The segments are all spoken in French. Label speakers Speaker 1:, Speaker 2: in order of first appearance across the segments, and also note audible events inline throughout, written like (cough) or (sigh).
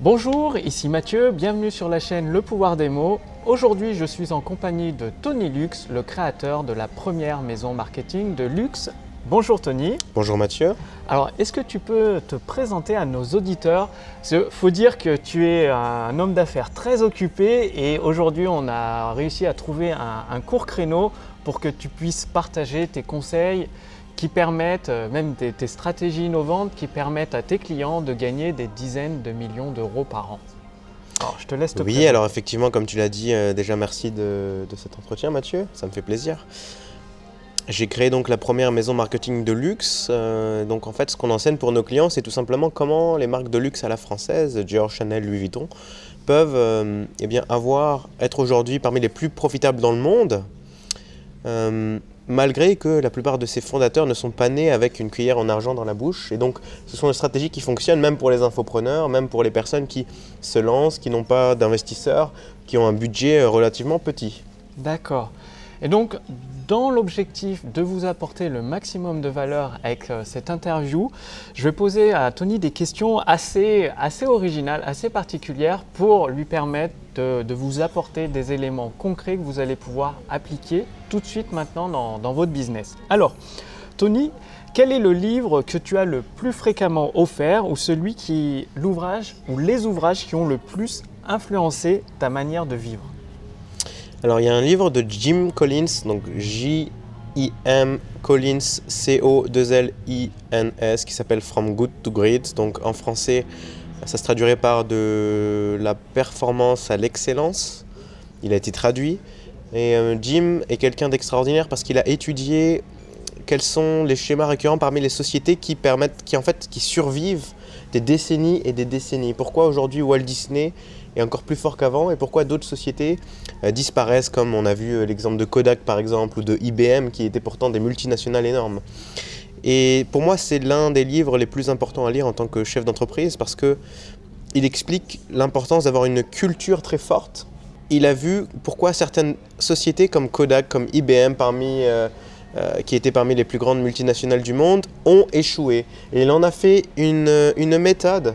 Speaker 1: Bonjour, ici Mathieu, bienvenue sur la chaîne Le Pouvoir des mots. Aujourd'hui, je suis en compagnie de Tony Lux, le créateur de la première maison marketing de luxe. Bonjour Tony.
Speaker 2: Bonjour Mathieu.
Speaker 1: Alors, est-ce que tu peux te présenter à nos auditeurs? Il faut dire que tu es un homme d'affaires très occupé et aujourd'hui, on a réussi à trouver un, un court créneau pour que tu puisses partager tes conseils qui permettent, euh, même tes, stratégies innovantes qui permettent à tes clients de gagner des dizaines de millions d'euros par an.
Speaker 2: Alors, je te laisse te Oui, alors effectivement, comme tu l'as dit, euh, déjà merci de, cet entretien, Mathieu. Ça me fait plaisir. J'ai créé donc la première maison marketing de luxe. Euh, donc en fait, ce qu'on enseigne pour nos clients, c'est tout simplement comment les marques de luxe à la française, Dior, Chanel, Louis Vuitton, peuvent eh bien, avoir, être aujourd'hui parmi les plus profitables dans le monde malgré que la plupart de ces fondateurs ne sont pas nés avec une cuillère en argent dans la bouche. Et donc, ce sont des stratégies qui fonctionnent même pour les infopreneurs, même pour les personnes qui se lancent, qui n'ont pas d'investisseurs, qui ont un budget euh, relativement petit.
Speaker 1: D'accord. Et donc, dans l'objectif de vous apporter le maximum de valeur avec euh, cette interview, je vais poser à Tony des questions assez, originales, assez particulières pour lui permettre de, vous apporter des éléments concrets que vous allez pouvoir appliquer tout de suite maintenant dans, dans votre business. Alors, Tony, quel est le livre que tu as le plus fréquemment offert ou celui qui, l'ouvrage ou les ouvrages qui ont le plus influencé ta manière de vivre?
Speaker 2: Alors il y a un livre de Jim Collins, donc J-I-M Collins C-O-2-L-I-N-S, qui s'appelle From Good to Great. Donc en français, ça se traduirait par de la performance à l'excellence. Il a été traduit. Et euh, Jim est quelqu'un d'extraordinaire parce qu'il a étudié quels sont les schémas récurrents parmi les sociétés qui permettent, qui en fait, qui survivent des décennies et des décennies. Pourquoi aujourd'hui Walt Disney est encore plus fort qu'avant et pourquoi d'autres sociétés euh, disparaissent, comme on a vu euh, l'exemple de Kodak par exemple ou de IBM qui étaient pourtant des multinationales énormes. Et pour moi, c'est l'un des livres les plus importants à lire en tant que chef d'entreprise parce que il explique l'importance d'avoir une culture très forte. Il a vu pourquoi certaines sociétés comme Kodak, comme IBM, parmi euh, qui étaient parmi les plus grandes multinationales du monde, ont échoué. Et il en a fait une, une méthode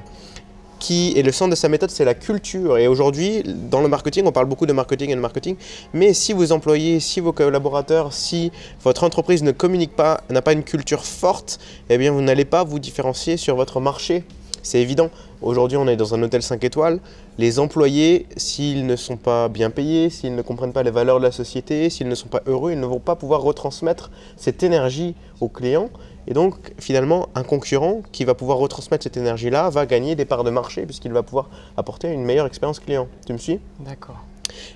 Speaker 2: qui est le centre de sa méthode, c'est la culture. Et aujourd'hui, dans le marketing, on parle beaucoup de marketing et de marketing, mais si vos employés, si vos collaborateurs, si votre entreprise ne communique pas, n'a pas une culture forte, eh bien vous n'allez pas vous différencier sur votre marché. C'est évident. Aujourd'hui, on est dans un hôtel 5 étoiles. Les employés, s'ils ne sont pas bien payés, s'ils ne comprennent pas les valeurs de la société, s'ils ne sont pas heureux, ils ne vont pas pouvoir retransmettre cette énergie aux clients. Et donc, finalement, un concurrent qui va pouvoir retransmettre cette énergie-là va gagner des parts de marché puisqu'il va pouvoir apporter une meilleure expérience client. Tu me suis?
Speaker 1: D'accord.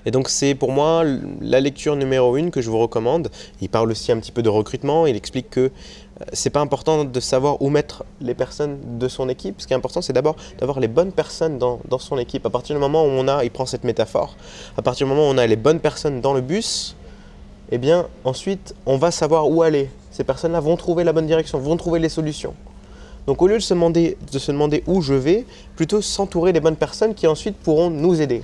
Speaker 2: Et donc, c'est pour moi la lecture numéro une que je vous recommande. Il parle aussi un petit peu de recrutement. Il explique que euh, c'est pas important de savoir où mettre les personnes de son équipe. Ce qui est important, c'est d'abord d'avoir les bonnes personnes dans, dans, son équipe. À partir du moment où on a, il prend cette métaphore, à partir du moment où on a les bonnes personnes dans le bus, eh bien, ensuite, on va savoir où aller ces personnes-là vont trouver la bonne direction, vont trouver les solutions. Donc au lieu de se demander, de se demander où je vais, plutôt s'entourer des bonnes personnes qui ensuite pourront nous aider.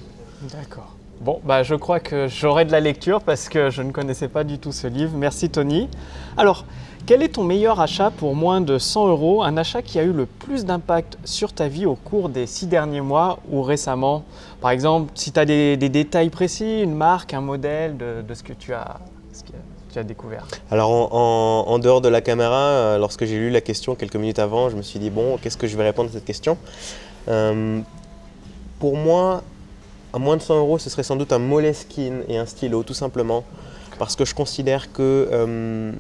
Speaker 1: D'accord. Bon, bah, je crois que j'aurai de la lecture parce que je ne connaissais pas du tout ce livre. Merci Tony. Alors, quel est ton meilleur achat pour moins de 100 euros? Un achat qui a eu le plus d'impact sur ta vie au cours des six derniers mois ou récemment? Par exemple, si tu as des, détails précis, une marque, un modèle de, de ce que tu as, découvert
Speaker 2: Alors en, dehors de la caméra, euh, lorsque j'ai lu la question quelques minutes avant, je me suis dit bon, qu'est-ce que je vais répondre à cette question euh, Pour moi, à moins de 100 euros, ce serait sans doute un Moleskine et un stylo, tout simplement, parce que je considère que euh,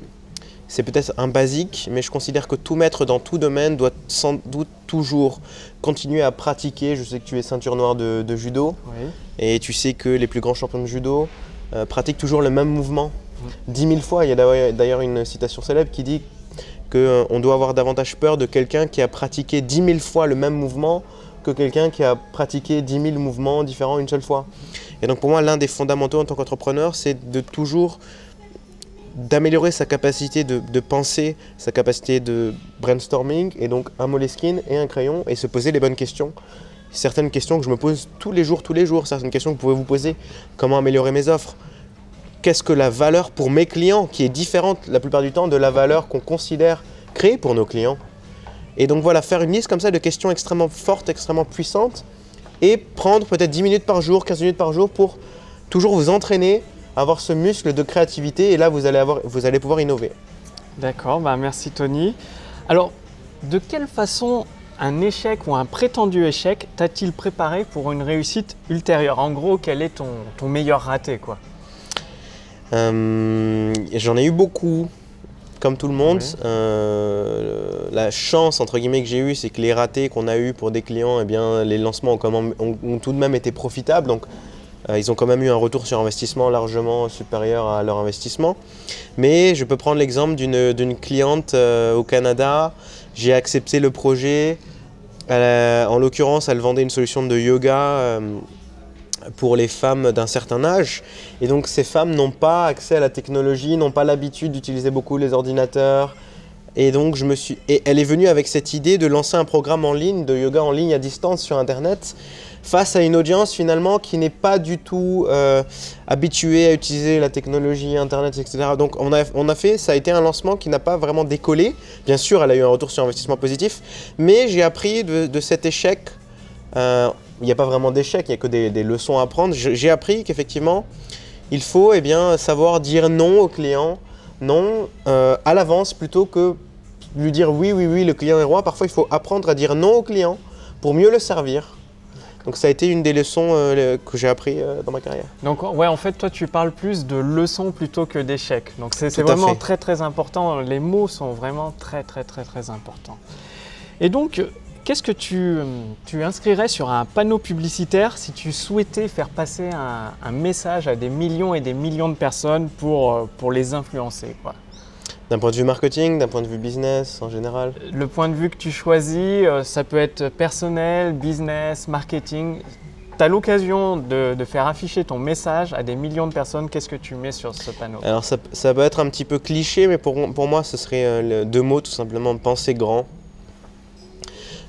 Speaker 2: c'est peut-être un basique, mais je considère que tout maître dans tout domaine doit sans doute toujours continuer à pratiquer. Je sais que tu es ceinture noire de, judo, et tu sais que les plus grands champions de judo pratiquent toujours le même mouvement dix mille fois. Il y a d'ailleurs une citation célèbre qui dit qu'on euh, doit avoir davantage peur de quelqu'un qui a pratiqué dix mille fois le même mouvement que quelqu'un qui a pratiqué dix mille mouvements différents une seule fois. Et donc pour moi, l'un des fondamentaux en tant qu'entrepreneur, c'est de toujours d'améliorer sa capacité de, penser, sa capacité de brainstorming, et donc un moleskine et un crayon, et se poser les bonnes questions. Certaines questions que je me pose tous les jours, tous les jours, certaines questions que vous pouvez vous poser, comment améliorer mes offres, qu'est-ce que la valeur pour mes clients, qui est différente la plupart du temps de la valeur qu'on considère créée pour nos clients. Et donc voilà, faire une liste comme ça de questions extrêmement fortes, extrêmement puissantes, et prendre peut-être 10 minutes par jour, 15 minutes par jour pour toujours vous entraîner, avoir ce muscle de créativité et là vous allez, pouvoir innover.
Speaker 1: D'accord, bah merci Tony. Alors, de quelle façon un échec ou un prétendu échec t'a-t-il préparé pour une réussite ultérieure? En gros, quel est ton, meilleur raté
Speaker 2: J'en ai eu beaucoup, comme tout le monde.
Speaker 1: Oui.
Speaker 2: Euh, la chance, entre guillemets, que j'ai eue, c'est que les ratés qu'on a eus pour des clients, eh bien, les lancements ont, quand même- ont- ont tout de même été profitables. Donc, euh, ils ont quand même eu un retour sur investissement largement supérieur à leur investissement. Mais je peux prendre l'exemple d'une cliente euh, au Canada. J'ai accepté le projet. En l'occurrence, elle vendait une solution de yoga euh, pour les femmes d'un certain âge. Et donc ces femmes n'ont pas accès à la technologie, n'ont pas l'habitude d'utiliser beaucoup les ordinateurs. Et donc je me suis et elle est venue avec cette idée de lancer un programme en ligne de yoga en ligne à distance sur internet face à une audience finalement qui n'est pas du tout euh, habituée à utiliser la technologie internet etc. Donc on a, on a fait ça a été un lancement qui n'a pas vraiment décollé. Bien sûr, elle a eu un retour sur investissement positif, mais j'ai appris de, de cet échec euh, il n'y a pas vraiment d'échec, il n'y a que des, des leçons à apprendre. Je- J'ai appris qu'effectivement, il faut eh bien, savoir dire non au client, non euh, à l'avance plutôt que lui dire oui, oui, oui, le client est roi. Parfois, il faut apprendre à dire non au client pour mieux le servir. Donc ça a été une des leçons euh, que j'ai appris euh, dans ma carrière.
Speaker 1: Donc ouais, en fait, toi, tu parles plus de leçons plutôt que d'échecs. Donc c'est vraiment
Speaker 2: fait.
Speaker 1: très très important. Les mots sont vraiment très très très très importants. Et donc, qu'est-ce que tu, tu inscrirais sur un panneau publicitaire si tu souhaitais faire passer un, un message à des millions et des millions de personnes pour, euh, pour les influencer quoi?
Speaker 2: D'un point de vue marketing, d'un point de vue business en général?
Speaker 1: Le point de vue que tu choisis, euh, ça peut être personnel, business, marketing. Tu as l'occasion de, de faire afficher ton message à des millions de personnes. Qu'est-ce que tu mets sur ce panneau?
Speaker 2: Alors ça, ça peut être un petit peu cliché, mais pour, pour moi, ce serait euh, deux mots tout simplement, penser grand.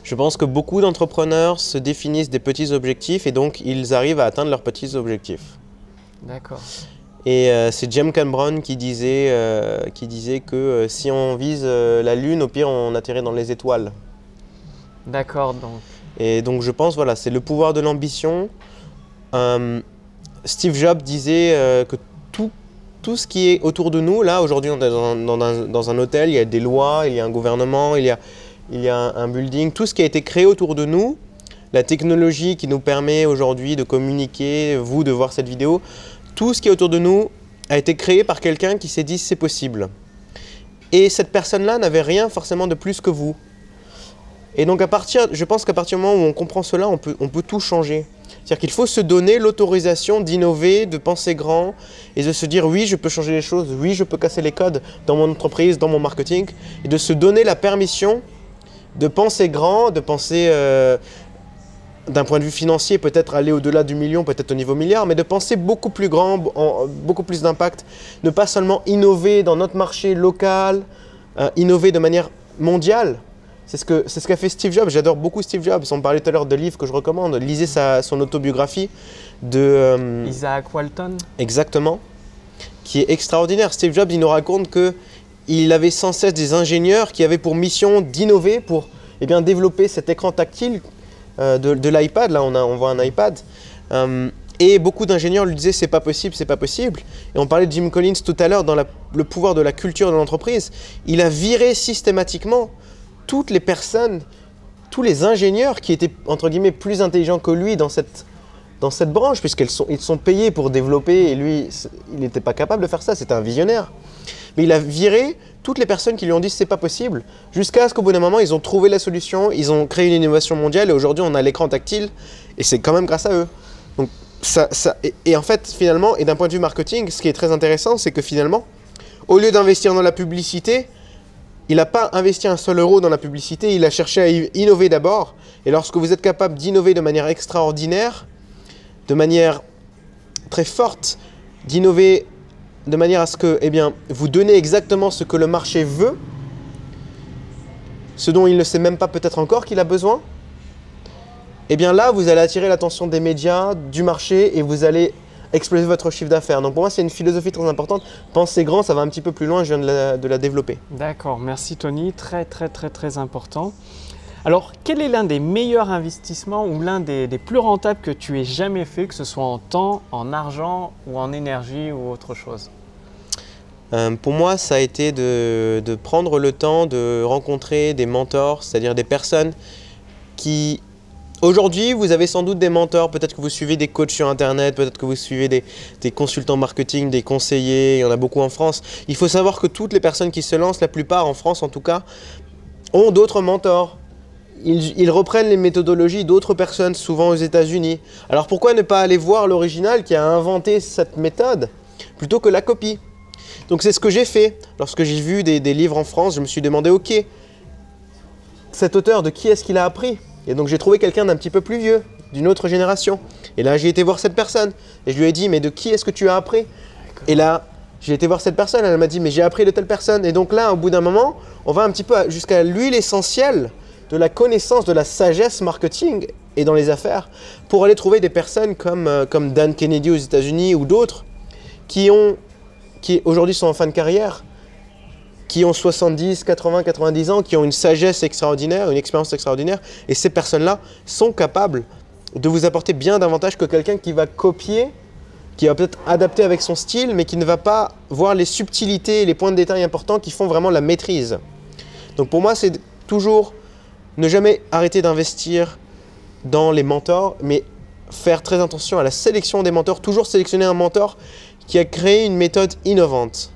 Speaker 2: Je pense que beaucoup d'entrepreneurs se définissent des petits objectifs et donc ils arrivent à atteindre leurs petits objectifs.
Speaker 1: D'accord.
Speaker 2: Et euh, c'est James Cameron qui disait, euh, qui disait que euh, si on vise la Lune, au pire on atterrit dans les étoiles.
Speaker 1: D'accord, donc.
Speaker 2: Et donc je pense, voilà, c'est le pouvoir de l'ambition. Steve Jobs disait que tout, tout ce qui est autour de nous, là aujourd'hui on est dans un- dans un hôtel, il y a des lois, il y a un gouvernement, il y a, il y a un, building, tout ce qui a été créé autour de nous, la technologie qui nous permet aujourd'hui de communiquer, vous de voir cette vidéo, tout ce qui est autour de nous a été créé par quelqu'un qui s'est dit c'est possible. Et cette personne-là n'avait rien forcément de plus que vous. Et donc à partir, je pense qu'à partir du moment où on comprend cela, on peut, on peut tout changer. C'est-à-dire qu'il faut se donner l'autorisation d'innover, de penser grand et de se dire oui, je peux changer les choses, oui, je peux casser les codes dans mon entreprise, dans mon marketing, et de se donner la permission de penser grand, de penser euh, d'un point de vue financier, peut-être aller au-delà du million, peut-être au niveau milliard, mais de penser beaucoup plus grand, en- beaucoup plus d'impact, ne pas seulement innover dans notre marché local, euh, innover de manière mondiale. C'est ce que c'est ce qu'a fait Steve Jobs. J'adore beaucoup Steve Jobs. On parlait tout à l'heure de livres que je recommande. Lisez sa, son autobiographie de euh,
Speaker 1: Isaac Walton
Speaker 2: exactement, qui est extraordinaire. Steve Jobs, il nous raconte que il avait sans cesse des ingénieurs qui avaient pour mission d'innover pour eh bien, développer cet écran tactile euh, de, l'iPad. Là, on, a, on voit un iPad. Euh, et beaucoup d'ingénieurs lui disaient c'est pas possible, c'est pas possible. Et on parlait de Jim Collins tout à l'heure dans le pouvoir de la culture de l'entreprise. Il a viré systématiquement toutes les personnes, tous les ingénieurs qui étaient entre guillemets plus intelligents que lui dans cette, dans cette branche, puisqu'ils sont, ils sont payés pour développer et lui, il n'était pas capable de faire ça, c'était un visionnaire. Mais il a viré toutes les personnes qui lui ont dit c'est pas possible, jusqu'à ce qu'au bout d'un moment, ils ont trouvé la solution, ils ont créé une innovation mondiale et aujourd'hui on a l'écran tactile et c'est quand même grâce à eux. Donc, ça, et, en fait, finalement, et d'un point de vue marketing, ce qui est très intéressant, c'est que finalement, au lieu d'investir dans la publicité, il n'a pas investi un seul euro dans la publicité, il a cherché à innover d'abord. Et lorsque vous êtes capable d'innover de manière extraordinaire, de manière très forte, d'innover de manière à ce que eh bien, vous donnez exactement ce que le marché veut, ce dont il ne sait même pas peut-être encore qu'il a besoin, eh bien là, vous allez attirer l'attention des médias, du marché, et vous allez exploser votre chiffre d'affaires. Donc pour moi, c'est une philosophie très importante. Pensez grand, ça va un petit peu plus loin, je viens de la, de la développer.
Speaker 1: D'accord, merci Tony, très très très très important. Alors, quel est l'un des meilleurs investissements ou l'un des, plus rentables que tu aies jamais fait, que ce soit en temps, en argent ou en énergie ou autre chose?
Speaker 2: Euh, pour moi, ça a été de, prendre le temps de rencontrer des mentors, c'est-à-dire des personnes qui... Aujourd'hui, vous avez sans doute des mentors, peut-être que vous suivez des coachs sur Internet, peut-être que vous suivez des consultants marketing, des conseillers, il y en a beaucoup en France. Il faut savoir que toutes les personnes qui se lancent, la plupart en France en tout cas, ont d'autres mentors. Ils, reprennent les méthodologies d'autres personnes, souvent aux États-Unis. Alors pourquoi ne pas aller voir l'original qui a inventé cette méthode plutôt que la copie? Donc c'est ce que j'ai fait. Lorsque j'ai vu des, des livres en France, je me suis demandé, ok, cet auteur, de qui est-ce qu'il a appris? Et donc j'ai trouvé quelqu'un d'un petit peu plus vieux, d'une autre génération. Et là j'ai été voir cette personne. Et je lui ai dit, mais de qui est-ce que tu as appris? Et là, j'ai été voir cette personne, elle m'a dit, mais j'ai appris de telle personne. Et donc là, au bout d'un moment, on va un petit peu jusqu'à l'huile essentielle de la connaissance, de la sagesse marketing et dans les affaires, pour aller trouver des personnes comme, euh, comme Dan Kennedy aux États-Unis ou d'autres, qui qui aujourd'hui sont en fin de carrière, qui ont 70, 80, 90 ans, qui ont une sagesse extraordinaire, une expérience extraordinaire, et ces personnes-là sont capables de vous apporter bien davantage que quelqu'un qui va copier, qui va peut-être adapter avec son style, mais qui ne va pas voir les subtilités les points de détail importants qui font vraiment la maîtrise. Donc pour moi, c'est toujours ne jamais arrêter d'investir dans les mentors, mais faire très attention à la sélection des mentors, toujours sélectionner un mentor qui a créé une méthode innovante.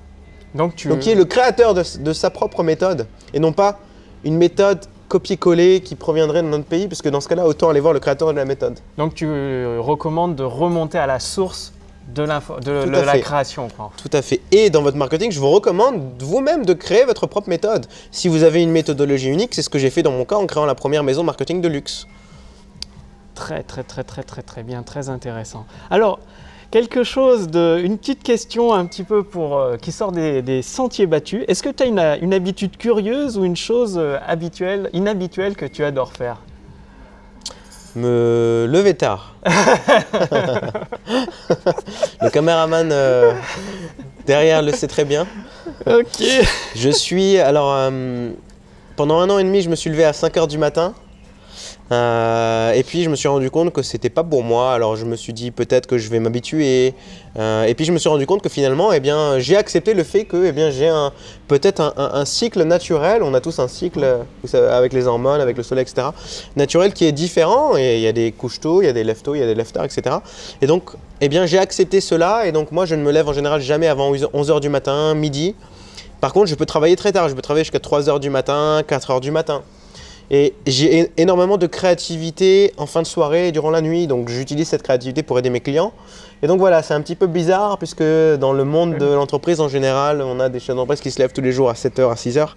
Speaker 1: Donc, tu...
Speaker 2: Donc qui est le créateur de, de sa propre méthode et non pas une méthode copier-coller qui proviendrait de notre pays, parce que dans ce cas-là, autant aller voir le créateur de la méthode.
Speaker 1: Donc tu recommandes de remonter à la source de, la
Speaker 2: fait.
Speaker 1: création. Quoi.
Speaker 2: Tout à fait. Et dans votre marketing, je vous recommande vous-même de créer votre propre méthode. Si vous avez une méthodologie unique, c'est ce que j'ai fait dans mon cas en créant la première maison marketing de luxe.
Speaker 1: Très, très, très, très, très, très bien, très intéressant. Alors, quelque chose de, une petite question un petit peu pour euh, qui sort des, des sentiers battus. Est-ce que tu as une, une habitude curieuse ou une chose euh, habituelle, inhabituelle que tu adores faire?
Speaker 2: Me lever tard. (laughs) le caméraman euh, derrière le sait très bien.
Speaker 1: Ok.
Speaker 2: Je suis. Alors, euh, pendant un an et demi, je me suis levé à 5 h du matin. Euh, et puis, je me suis rendu compte que c'était pas pour moi. Alors, je me suis dit peut-être que je vais m'habituer. Euh, et puis, je me suis rendu compte que finalement, eh bien, j'ai accepté le fait que eh bien, j'ai un, peut-être un, cycle naturel. On a tous un cycle avec les hormones, avec le soleil, etc. Naturel qui est différent. Et il y a des couches tôt, il y a des lève tôt, il y a des lève tard, etc. Et donc, eh bien, j'ai accepté cela. Et donc, moi, je ne me lève en général jamais avant 11 h du matin, midi. Par contre, je peux travailler très tard. Je peux travailler jusqu'à 3 h du matin, 4 h du matin. Et j'ai énormément de créativité en fin de soirée et durant la nuit. Donc, j'utilise cette créativité pour aider mes clients. Et donc, voilà, c'est un petit peu bizarre puisque dans le monde de l'entreprise en général, on a des chefs d'entreprise qui se lèvent tous les jours à 7 h, à 6 h.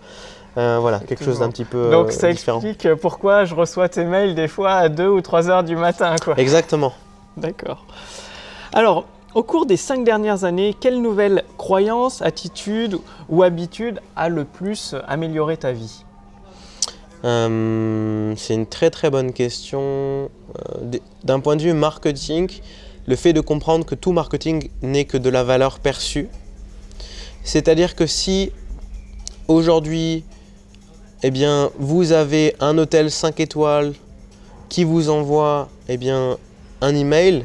Speaker 2: Euh, voilà, quelque chose d'un petit peu
Speaker 1: Donc
Speaker 2: euh,
Speaker 1: ça
Speaker 2: différent.
Speaker 1: explique pourquoi je reçois tes mails des fois à 2 ou 3 heures du matin. Quoi.
Speaker 2: Exactement.
Speaker 1: D'accord. Alors, au cours des cinq dernières années, quelle nouvelle croyance, attitude ou habitude a le plus amélioré ta vie?
Speaker 2: Euh, c'est une très très bonne question. Euh, D'un point de vue marketing, le fait de comprendre que tout marketing n'est que de la valeur perçue. C'est-à-dire que si aujourd'hui, eh bien, vous avez un hôtel 5 étoiles qui vous envoie eh bien, un email,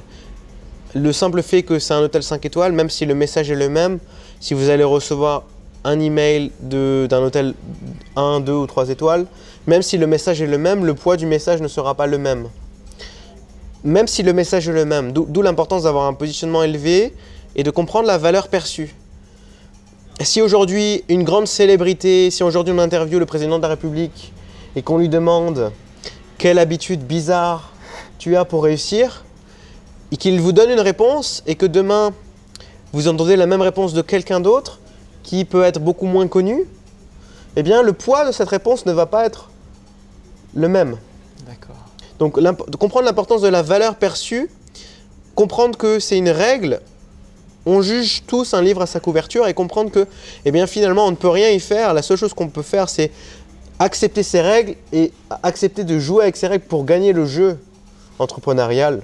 Speaker 2: le simple fait que c'est un hôtel 5 étoiles, même si le message est le même, si vous allez recevoir un email d'un hôtel 1, 2 ou 3 étoiles, même si le message est le même, le poids du message ne sera pas le même. Même si le message est le même, d'où l'importance d'avoir un positionnement élevé et de comprendre la valeur perçue. Si aujourd'hui une grande célébrité, si aujourd'hui on interviewe le président de la République et qu'on lui demande quelle habitude bizarre tu as pour réussir, et qu'il vous donne une réponse et que demain vous entendez la même réponse de quelqu'un d'autre qui peut être beaucoup moins connu, eh bien le poids de cette réponse ne va pas être le même.
Speaker 1: D'accord.
Speaker 2: Donc de comprendre l'importance de la valeur perçue, comprendre que c'est une règle, on juge tous un livre à sa couverture et comprendre que eh bien finalement on ne peut rien y faire, la seule chose qu'on peut faire c'est accepter ces règles et accepter de jouer avec ces règles pour gagner le jeu entrepreneurial.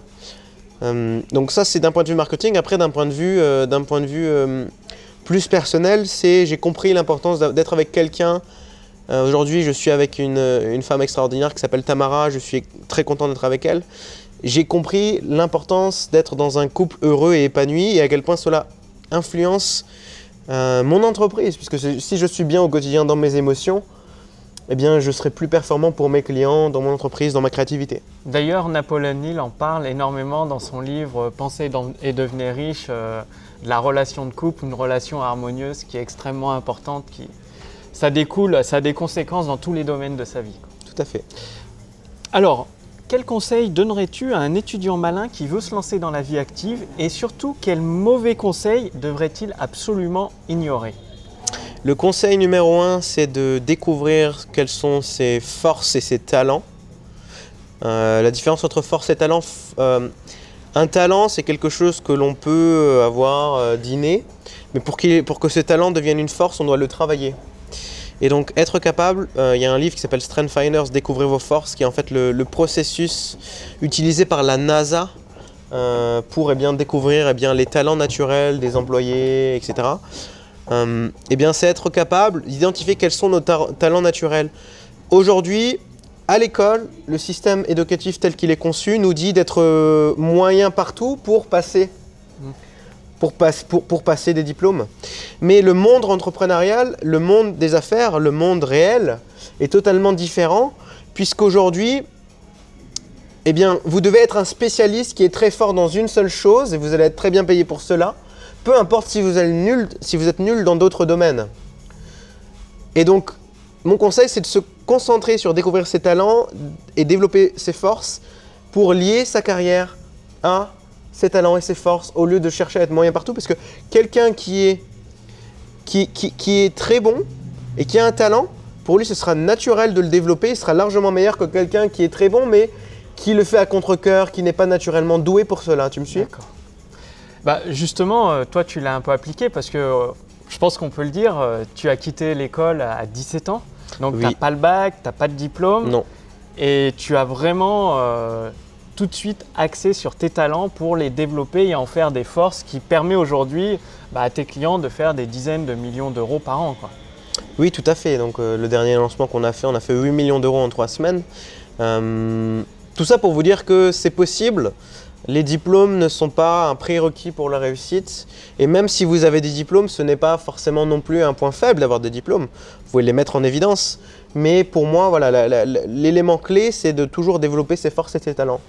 Speaker 2: Euh, donc ça c'est d'un point de vue marketing. Après d'un point de vue, euh, d'un point de vue euh, plus personnel, c'est j'ai compris l'importance d'être avec quelqu'un Euh, Aujourd'hui, je suis avec une, une femme extraordinaire qui s'appelle Tamara. Je suis très content d'être avec elle. J'ai compris l'importance d'être dans un couple heureux et épanoui et à quel point cela influence euh, mon entreprise. Puisque si je suis bien au quotidien dans mes émotions, eh bien, je serai plus performant pour mes clients, dans mon entreprise, dans ma créativité.
Speaker 1: D'ailleurs, Napoléon Hill en parle énormément dans son livre Penser et devenir riche, euh, la relation de couple, une relation harmonieuse qui est extrêmement importante. Qui... Ça découle, ça a des conséquences dans tous les domaines de sa vie. quoi.
Speaker 2: Tout à fait.
Speaker 1: Alors, quel conseil donnerais-tu à un étudiant malin qui veut se lancer dans la vie active et surtout quel mauvais conseil devrait-il absolument ignorer?
Speaker 2: Le conseil numéro un, c'est de découvrir quelles sont ses forces et ses talents. Euh, la différence entre force et talent, euh, un talent, c'est quelque chose que l'on peut avoir euh, d'inné, mais pour que ce talent devienne une force, on doit le travailler. Et donc être capable, euh, il y a un livre qui s'appelle Strength Finders, Découvrez vos forces, qui est en fait le, processus utilisé par la NASA euh, pour eh bien, découvrir eh les talents naturels des employés, etc. Euh, eh bien, c'est être capable d'identifier quels sont nos ta- talents naturels. Aujourd'hui, à l'école, le système éducatif tel qu'il est conçu nous dit d'être euh, moyen partout pour passer, pour, pour passer des diplômes. Mais le monde entrepreneurial, le monde des affaires, le monde réel est totalement différent, puisqu'aujourd'hui, eh bien, vous devez être un spécialiste qui est très fort dans une seule chose et vous allez être très bien payé pour cela, peu importe si vous êtes nul, si vous êtes nul dans d'autres domaines. Et donc, mon conseil, c'est de se concentrer sur découvrir ses talents et développer ses forces pour lier sa carrière à ses talents et ses forces au lieu de chercher à être moyen partout. Parce que quelqu'un qui est, qui, qui- qui est très bon et qui a un talent, pour lui, ce sera naturel de le développer. Il sera largement meilleur que quelqu'un qui est très bon, mais qui le fait à contre-coeur, qui n'est pas naturellement doué pour cela. Tu me suis?
Speaker 1: D'accord. Bah, justement, euh, toi, tu l'as un peu appliqué parce que euh, je pense qu'on peut le dire, euh, tu as quitté l'école à 17 ans. Donc,
Speaker 2: Oui.
Speaker 1: tu n'as pas le bac, tu n'as pas de diplôme.
Speaker 2: Non.
Speaker 1: Et tu as vraiment euh, tout de suite axé sur tes talents pour les développer et en faire des forces qui permet aujourd'hui bah, à tes clients de faire des dizaines de millions d'euros par an. Quoi.
Speaker 2: Oui, tout à fait. Donc, euh, le dernier lancement qu'on a fait, on a fait 8 millions d'euros en 3 semaines. Euh, tout ça pour vous dire que c'est possible. Les diplômes ne sont pas un prérequis pour la réussite. Et même si vous avez des diplômes, ce n'est pas forcément non plus un point faible d'avoir des diplômes. Vous pouvez les mettre en évidence. Mais pour moi, voilà, l'élément clé, c'est de toujours développer ses forces et ses talents.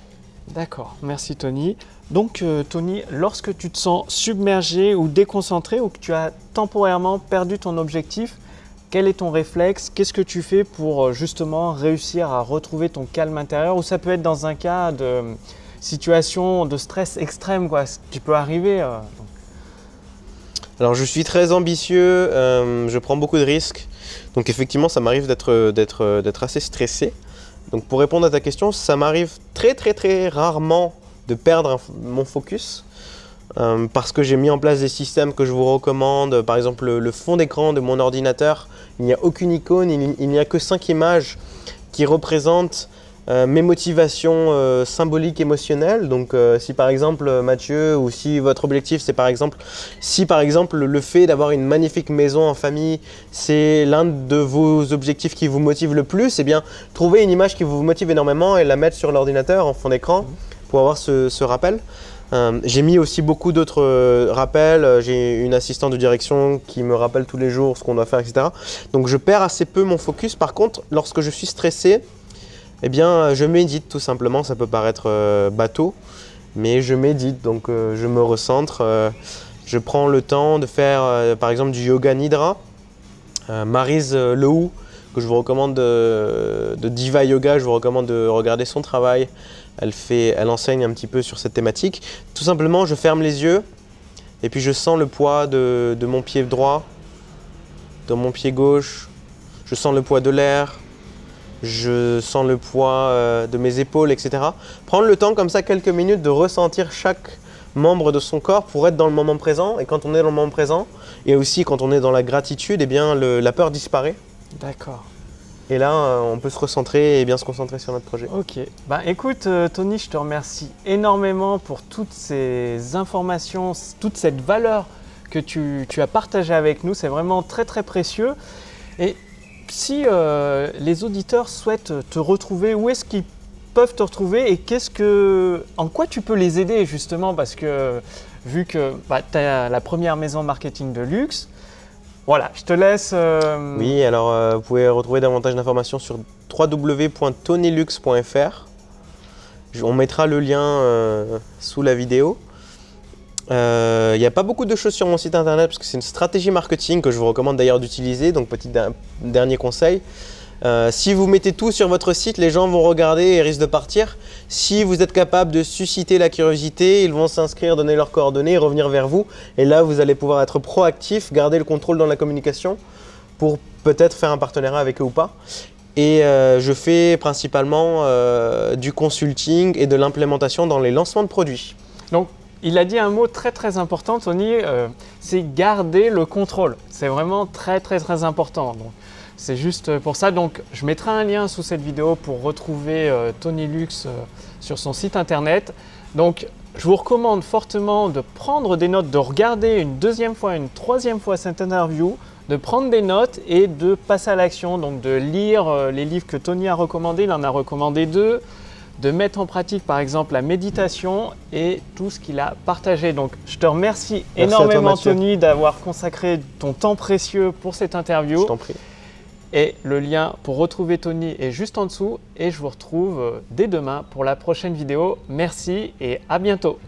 Speaker 1: D'accord, merci Tony. Donc euh, Tony, lorsque tu te sens submergé ou déconcentré ou que tu as temporairement perdu ton objectif, quel est ton réflexe? Qu'est-ce que tu fais pour euh, justement réussir à retrouver ton calme intérieur? Ou ça peut être dans un cas de euh, situation de stress extrême, quoi, ce qui peut arriver.
Speaker 2: Alors je suis très ambitieux, je prends beaucoup de risques. Donc effectivement, ça m'arrive d'être assez stressé. Donc pour répondre à ta question, ça m'arrive très très très rarement de perdre mon focus. euh, parce que j'ai mis en place des systèmes que je vous recommande. Par exemple, le, fond d'écran de mon ordinateur, il n'y a aucune icône, il, il n'y a que cinq images qui représentent euh, mes motivations euh, symboliques émotionnelles. Donc euh, si par exemple Mathieu ou si votre objectif c'est par exemple si par exemple le fait d'avoir une magnifique maison en famille c'est l'un de vos objectifs qui vous motive le plus, eh bien trouvez une image qui vous motive énormément et la mettre sur l'ordinateur en fond d'écran pour avoir ce, rappel. J'ai mis aussi beaucoup d'autres rappels. J'ai une assistante de direction qui me rappelle tous les jours ce qu'on doit faire, etc. Donc je perds assez peu mon focus. Par contre, lorsque je suis stressé, eh bien, euh, je médite tout simplement. Ça peut paraître euh, bateau, mais je médite. Donc euh, je me recentre. je prends le temps de faire, par exemple, du yoga nidra. Euh, Lehou, que je vous recommande de, Diva Yoga, je vous recommande de regarder son travail. Elle, fait, elle enseigne un petit peu sur cette thématique. Tout simplement, je ferme les yeux et puis je sens le poids de, de mon pied droit, de mon pied gauche. Je sens le poids de l'air. Je sens le poids euh, de mes épaules, etc. Prendre le temps comme ça, quelques minutes, de ressentir chaque membre de son corps pour être dans le moment présent. Et quand on est dans le moment présent, et aussi quand on est dans la gratitude, eh bien, le- la peur disparaît.
Speaker 1: D'accord.
Speaker 2: Et là, euh, on peut se recentrer et bien se concentrer sur notre projet.
Speaker 1: Ok. Bah écoute, euh, Tony, je te remercie énormément pour toutes ces informations, toute cette valeur que tu, tu as partagée avec nous. C'est vraiment très très précieux. Et si euh, les auditeurs souhaitent te retrouver, où est-ce qu'ils peuvent te retrouver et qu'est-ce que, en quoi tu peux les aider justement Parce que vu que bah, tu as la première maison marketing de luxe, voilà, je te laisse. euh,
Speaker 2: Oui, alors euh, vous pouvez retrouver davantage d'informations sur www.tonylux.fr. On mettra le lien sous la vidéo. Euh, Il n'y a pas beaucoup de choses sur mon site internet parce que c'est une stratégie marketing que je vous recommande d'ailleurs d'utiliser. Donc petit dernier conseil. Euh, si vous mettez tout sur votre site, les gens vont regarder et risquent de partir. Si vous êtes capable de susciter la curiosité, ils vont s'inscrire, donner leurs coordonnées revenir vers vous. Et là, vous allez pouvoir être proactif, garder le contrôle dans la communication pour peut-être faire un partenariat avec eux ou pas. Et euh, je fais principalement euh, du consulting et de l'implémentation dans les lancements de produits.
Speaker 1: Il a dit un mot très très important, Tony, euh, c'est garder le contrôle. C'est vraiment très très très important. C'est juste pour ça. Donc, je mettrai un lien sous cette vidéo pour retrouver euh, Tony Lux euh, sur son site internet. Donc, je vous recommande fortement de prendre des notes, de regarder une deuxième fois, une troisième fois cette interview, de prendre des notes et de passer à l'action. Donc, de lire les livres que Tony a recommandés. Il en a recommandé deux de mettre en pratique par exemple la méditation et tout ce qu'il a partagé. Donc je te remercie
Speaker 2: Merci toi,
Speaker 1: énormément
Speaker 2: Mathieu.
Speaker 1: Tony d'avoir consacré ton temps précieux pour cette
Speaker 2: Je
Speaker 1: interview.
Speaker 2: t'en prie.
Speaker 1: Et le lien pour retrouver Tony est juste en dessous et je vous retrouve dès demain pour la prochaine vidéo. Merci et à bientôt.